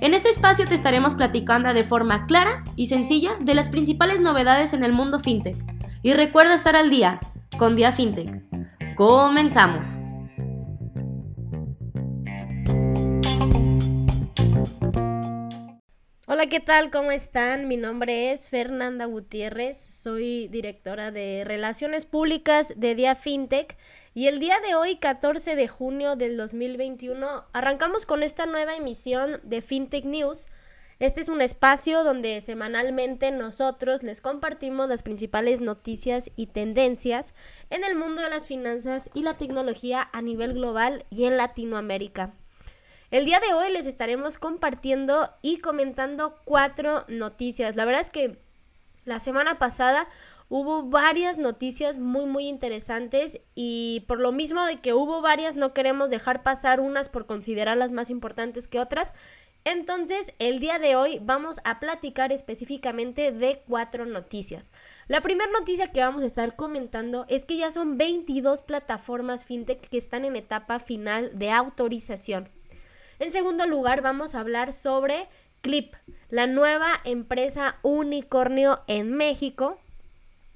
En este espacio te estaremos platicando de forma clara y sencilla de las principales novedades en el mundo FinTech. Y recuerda estar al día con Dia FinTech. Comenzamos. Hola, ¿qué tal? ¿Cómo están? Mi nombre es Fernanda Gutiérrez, soy directora de Relaciones Públicas de Dia FinTech y el día de hoy, 14 de junio del 2021, arrancamos con esta nueva emisión de FinTech News. Este es un espacio donde semanalmente nosotros les compartimos las principales noticias y tendencias en el mundo de las finanzas y la tecnología a nivel global y en Latinoamérica. El día de hoy les estaremos compartiendo y comentando cuatro noticias. La verdad es que la semana pasada hubo varias noticias muy muy interesantes y por lo mismo de que hubo varias no queremos dejar pasar unas por considerarlas más importantes que otras. Entonces, el día de hoy vamos a platicar específicamente de cuatro noticias. La primera noticia que vamos a estar comentando es que ya son 22 plataformas fintech que están en etapa final de autorización. En segundo lugar, vamos a hablar sobre Clip, la nueva empresa unicornio en México.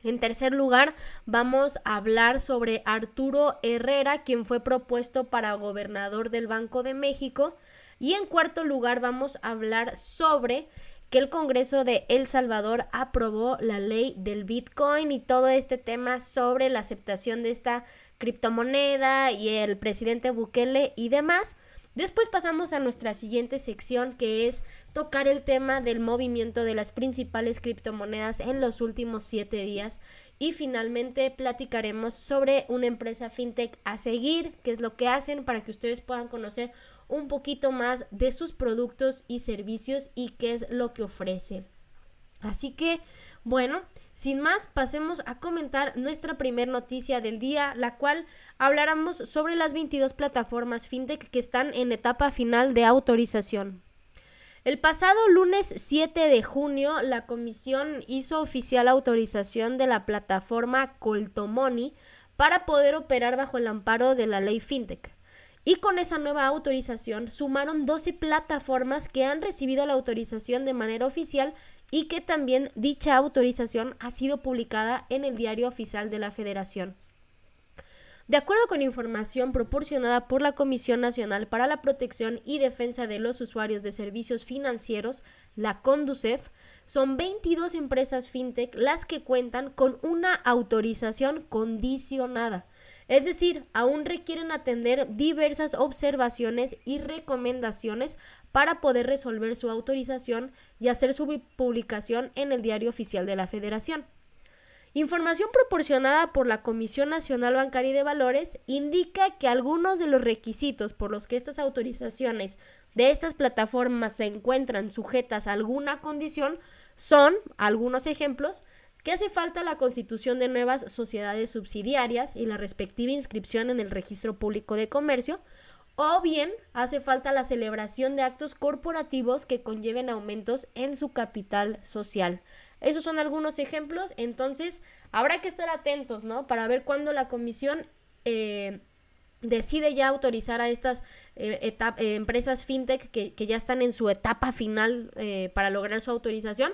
En tercer lugar, vamos a hablar sobre Arturo Herrera, quien fue propuesto para gobernador del Banco de México. Y en cuarto lugar, vamos a hablar sobre que el Congreso de El Salvador aprobó la ley del Bitcoin y todo este tema sobre la aceptación de esta criptomoneda y el presidente Bukele y demás. Después pasamos a nuestra siguiente sección que es tocar el tema del movimiento de las principales criptomonedas en los últimos siete días y finalmente platicaremos sobre una empresa fintech a seguir, qué es lo que hacen para que ustedes puedan conocer un poquito más de sus productos y servicios y qué es lo que ofrecen. Así que, bueno, sin más, pasemos a comentar nuestra primera noticia del día, la cual hablaremos sobre las 22 plataformas fintech que están en etapa final de autorización. El pasado lunes 7 de junio, la comisión hizo oficial autorización de la plataforma Coltomoni para poder operar bajo el amparo de la ley fintech. Y con esa nueva autorización sumaron 12 plataformas que han recibido la autorización de manera oficial y que también dicha autorización ha sido publicada en el Diario Oficial de la Federación. De acuerdo con información proporcionada por la Comisión Nacional para la Protección y Defensa de los Usuarios de Servicios Financieros, la CONDUCEF, son 22 empresas fintech las que cuentan con una autorización condicionada. Es decir, aún requieren atender diversas observaciones y recomendaciones para poder resolver su autorización y hacer su publicación en el Diario Oficial de la Federación. Información proporcionada por la Comisión Nacional Bancaria y de Valores indica que algunos de los requisitos por los que estas autorizaciones de estas plataformas se encuentran sujetas a alguna condición son, algunos ejemplos, que hace falta la constitución de nuevas sociedades subsidiarias y la respectiva inscripción en el Registro Público de Comercio, o bien hace falta la celebración de actos corporativos que conlleven aumentos en su capital social. Esos son algunos ejemplos, entonces habrá que estar atentos, ¿no? Para ver cuándo la comisión eh, decide ya autorizar a estas eh, eh, empresas fintech que, que, ya están en su etapa final para lograr su autorización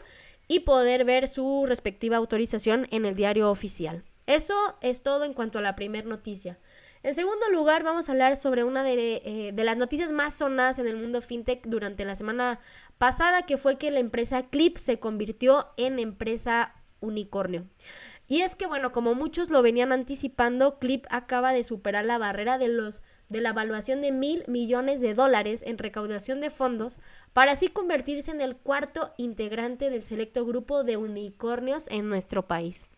y poder ver su respectiva autorización en el diario oficial. Eso es todo en cuanto a la primera noticia. En segundo lugar, vamos a hablar sobre una eh, de, las noticias más sonadas en el mundo fintech durante la semana pasada, que fue que la empresa Clip se convirtió en empresa unicornio. Y es que, bueno, como muchos lo venían anticipando, Clip acaba de superar la barrera de los de la evaluación de mil millones de dólares en recaudación de fondos para así convertirse en el cuarto integrante del selecto grupo de unicornios en nuestro país.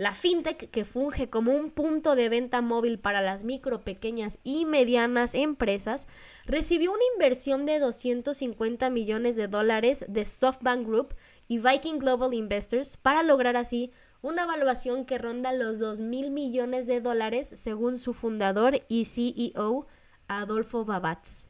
La fintech, que funge como un punto de venta móvil para las micro, pequeñas y medianas empresas, recibió una inversión de 250 millones de dólares de SoftBank Group y Viking Global Investors para lograr así una evaluación que ronda los 2 mil millones de dólares según su fundador y CEO Adolfo Babatz.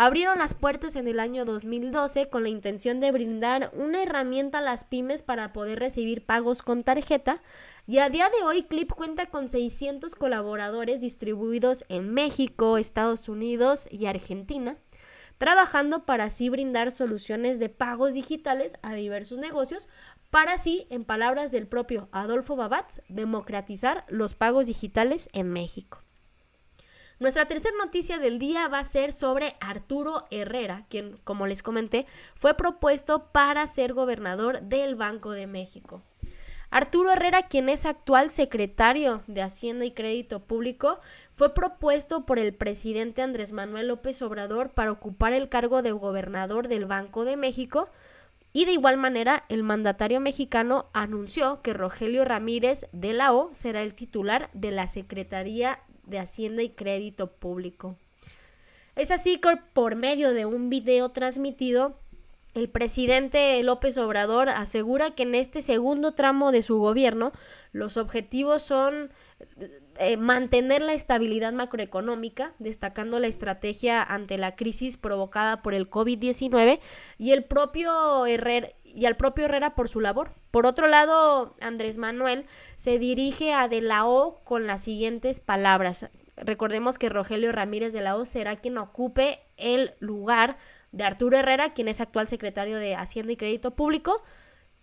Abrieron las puertas en el año 2012 con la intención de brindar una herramienta a las pymes para poder recibir pagos con tarjeta y a día de hoy Clip cuenta con 600 colaboradores distribuidos en México, Estados Unidos y Argentina trabajando para así brindar soluciones de pagos digitales a diversos negocios, para así, en palabras del propio Adolfo Babatz, democratizar los pagos digitales en México. Nuestra tercera noticia del día va a ser sobre Arturo Herrera, quien, como les comenté, fue propuesto para ser gobernador del Banco de México. Arturo Herrera, quien es actual secretario de Hacienda y Crédito Público, fue propuesto por el presidente Andrés Manuel López Obrador para ocupar el cargo de gobernador del Banco de México. Y de igual manera, el mandatario mexicano anunció que Rogelio Ramírez de la O será el titular de la Secretaría de Hacienda y Crédito Público. Es así que por medio de un video transmitido, el presidente López Obrador asegura que en este segundo tramo de su gobierno los objetivos son eh, mantener la estabilidad macroeconómica, destacando la estrategia ante la crisis provocada por el COVID-19 y el propio Herrera y al propio Herrera por su labor. Por otro lado, Andrés Manuel se dirige a De la O con las siguientes palabras. Recordemos que Rogelio Ramírez de la O será quien ocupe el lugar de Arturo Herrera, quien es actual secretario de Hacienda y Crédito Público.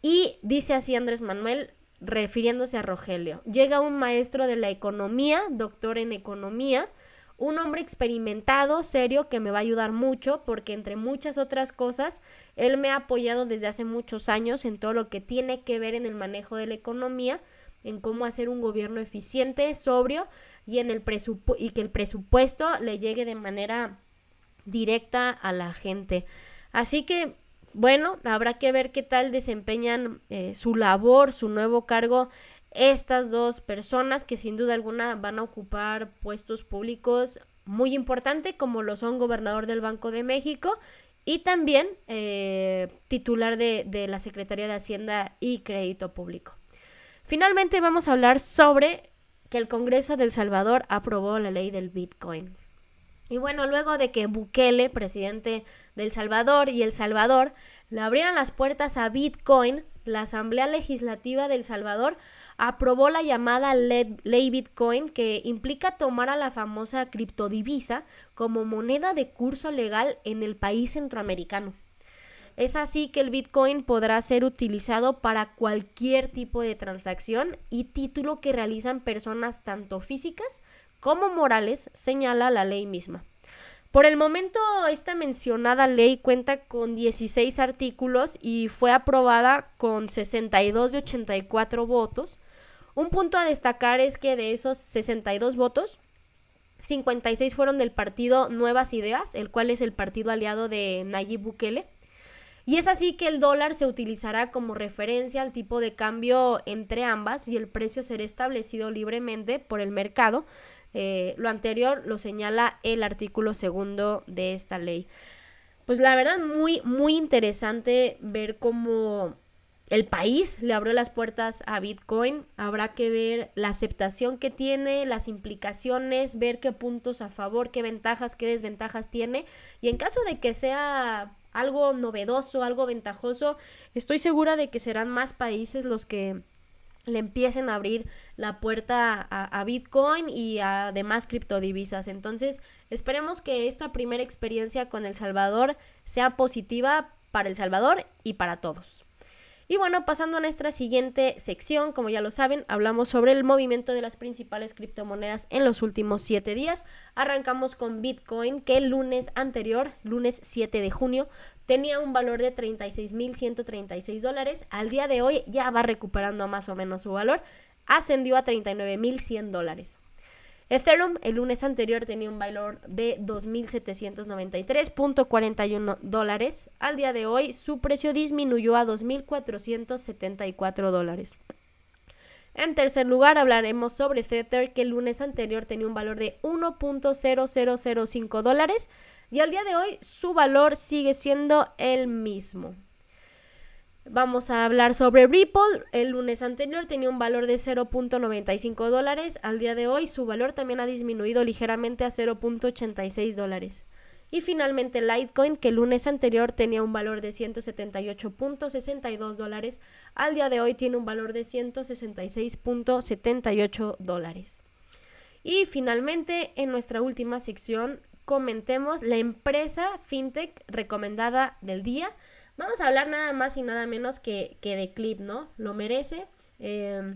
Y dice así Andrés Manuel, refiriéndose a Rogelio. Llega un maestro de la economía, doctor en economía, un hombre experimentado, serio, que me va a ayudar mucho porque entre muchas otras cosas, él me ha apoyado desde hace muchos años en todo lo que tiene que ver en el manejo de la economía, en cómo hacer un gobierno eficiente, sobrio y en el y que el presupuesto le llegue de manera directa a la gente. Así que bueno, habrá que ver qué tal desempeñan eh, su labor, su nuevo cargo estas dos personas que sin duda alguna van a ocupar puestos públicos muy importantes como lo son gobernador del Banco de México y también eh, titular de, de la Secretaría de Hacienda y Crédito Público. Finalmente vamos a hablar sobre que el Congreso del Salvador aprobó la ley del Bitcoin. Y bueno, luego de que Bukele, presidente del Salvador y El Salvador, le abrieran las puertas a Bitcoin, la Asamblea Legislativa del Salvador aprobó la llamada ley Bitcoin que implica tomar a la famosa criptodivisa como moneda de curso legal en el país centroamericano. Es así que el Bitcoin podrá ser utilizado para cualquier tipo de transacción y título que realizan personas tanto físicas como morales, señala la ley misma. Por el momento, esta mencionada ley cuenta con 16 artículos y fue aprobada con 62 de 84 votos, un punto a destacar es que de esos 62 votos, 56 fueron del partido Nuevas Ideas, el cual es el partido aliado de Nayib Bukele. Y es así que el dólar se utilizará como referencia al tipo de cambio entre ambas y el precio será establecido libremente por el mercado. Eh, lo anterior lo señala el artículo segundo de esta ley. Pues la verdad muy, muy interesante ver cómo el país le abrió las puertas a Bitcoin. Habrá que ver la aceptación que tiene, las implicaciones, ver qué puntos a favor, qué ventajas, qué desventajas tiene. Y en caso de que sea algo novedoso, algo ventajoso, estoy segura de que serán más países los que le empiecen a abrir la puerta a, Bitcoin y a demás criptodivisas. Entonces, esperemos que esta primera experiencia con El Salvador sea positiva para El Salvador y para todos. Y bueno, pasando a nuestra siguiente sección, como ya lo saben, hablamos sobre el movimiento de las principales criptomonedas en los últimos 7 días. Arrancamos con Bitcoin, que el lunes anterior, lunes 7 de junio, tenía un valor de 36.136 dólares. Al día de hoy ya va recuperando más o menos su valor, ascendió a 39.100 dólares. Ethereum el lunes anterior tenía un valor de 2.793.41 dólares. Al día de hoy su precio disminuyó a 2.474 dólares. En tercer lugar, hablaremos sobre Tether, que el lunes anterior tenía un valor de 1.0005 dólares y al día de hoy su valor sigue siendo el mismo. Vamos a hablar sobre Ripple. El lunes anterior tenía un valor de 0.95 dólares. Al día de hoy su valor también ha disminuido ligeramente a 0.86 dólares. Y finalmente Litecoin, que el lunes anterior tenía un valor de 178.62 dólares, al día de hoy tiene un valor de 166.78 dólares. Y finalmente, en nuestra última sección, comentemos la empresa fintech recomendada del día. Vamos a hablar nada más y nada menos que, de Clip, ¿no? Lo merece. Eh,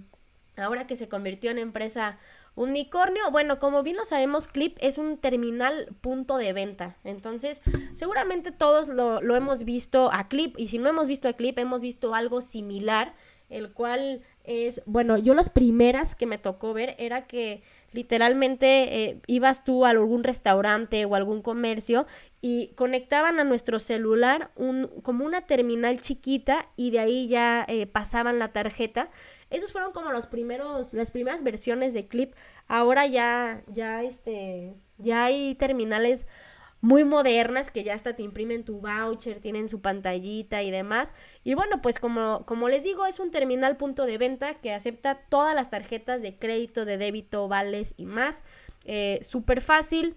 ahora que se convirtió en empresa Unicornio, bueno, como bien lo sabemos, Clip es un terminal punto de venta. Entonces, seguramente todos lo, hemos visto a Clip. Y si no hemos visto a Clip, hemos visto algo similar. El cual es, bueno, yo las primeras que me tocó ver era que literalmente eh, ibas tú a algún restaurante o algún comercio y conectaban a nuestro celular un, como una terminal chiquita y de ahí ya eh, pasaban la tarjeta esos fueron como los primeros, las primeras versiones de Clip. Ahora ya, ya este, ya hay terminales muy modernas que ya hasta te imprimen tu voucher, tienen su pantallita y demás. Y bueno, pues como, como les digo, es un terminal punto de venta que acepta todas las tarjetas de crédito, de débito, vales y más. Eh, Súper fácil.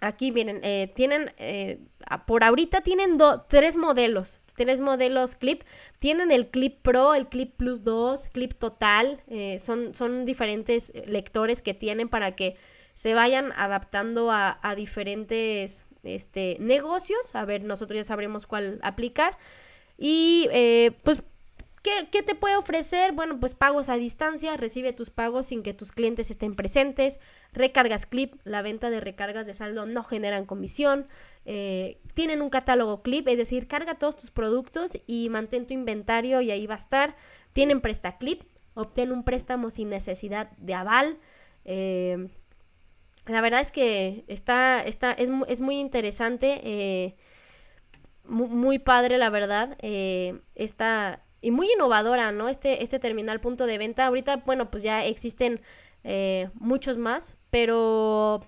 Aquí vienen, eh, tienen, eh, por ahorita tienen tres modelos tres modelos clip. Tienen el clip Pro, el clip Plus 2, clip total. Eh, son, son diferentes lectores que tienen para que se vayan adaptando a, diferentes este, negocios. A ver, nosotros ya sabremos cuál aplicar. Y eh, pues ¿Qué, te puede ofrecer? Bueno, pues pagos a distancia, recibe tus pagos sin que tus clientes estén presentes, recargas clip, la venta de recargas de saldo no generan comisión, eh, tienen un catálogo clip, es decir, carga todos tus productos y mantén tu inventario y ahí va a estar, tienen presta clip, obtén un préstamo sin necesidad de aval. Eh, la verdad es que está, está, es, es muy interesante, eh, muy, padre la verdad, esta y muy innovadora, ¿no? Este, este terminal punto de venta. Ahorita, bueno, pues ya existen eh, muchos más, pero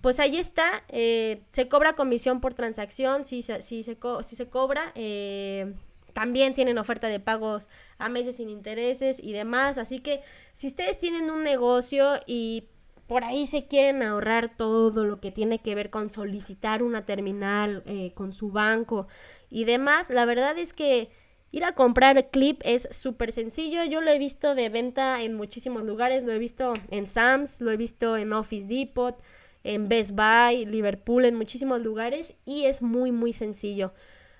pues ahí está. Eh, se cobra comisión por transacción, si, se, si, se, si se cobra. Eh, también tienen oferta de pagos a meses sin intereses y demás. Así que si ustedes tienen un negocio y por ahí se quieren ahorrar todo lo que tiene que ver con solicitar una terminal con su banco y demás, la verdad es que Ir a comprar clip es súper sencillo. Yo lo he visto de venta en muchísimos lugares. Lo he visto en Sam's, lo he visto en Office Depot, en Best Buy, Liverpool, en muchísimos lugares. Y es muy, muy sencillo.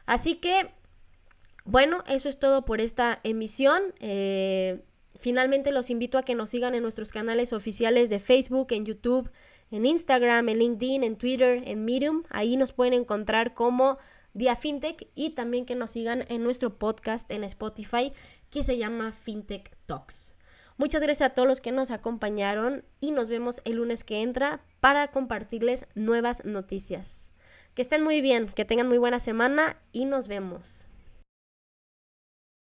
Así que, bueno, eso es todo por esta emisión. Eh, finalmente los invito a que nos sigan en nuestros canales oficiales de Facebook, en YouTube, en Instagram, en LinkedIn, en Twitter, en Medium. Ahí nos pueden encontrar como Día Fintech y también que nos sigan en nuestro podcast en Spotify que se llama Fintech Talks. Muchas gracias a todos los que nos acompañaron y nos vemos el lunes que entra para compartirles nuevas noticias. Que estén muy bien, que tengan muy buena semana y nos vemos.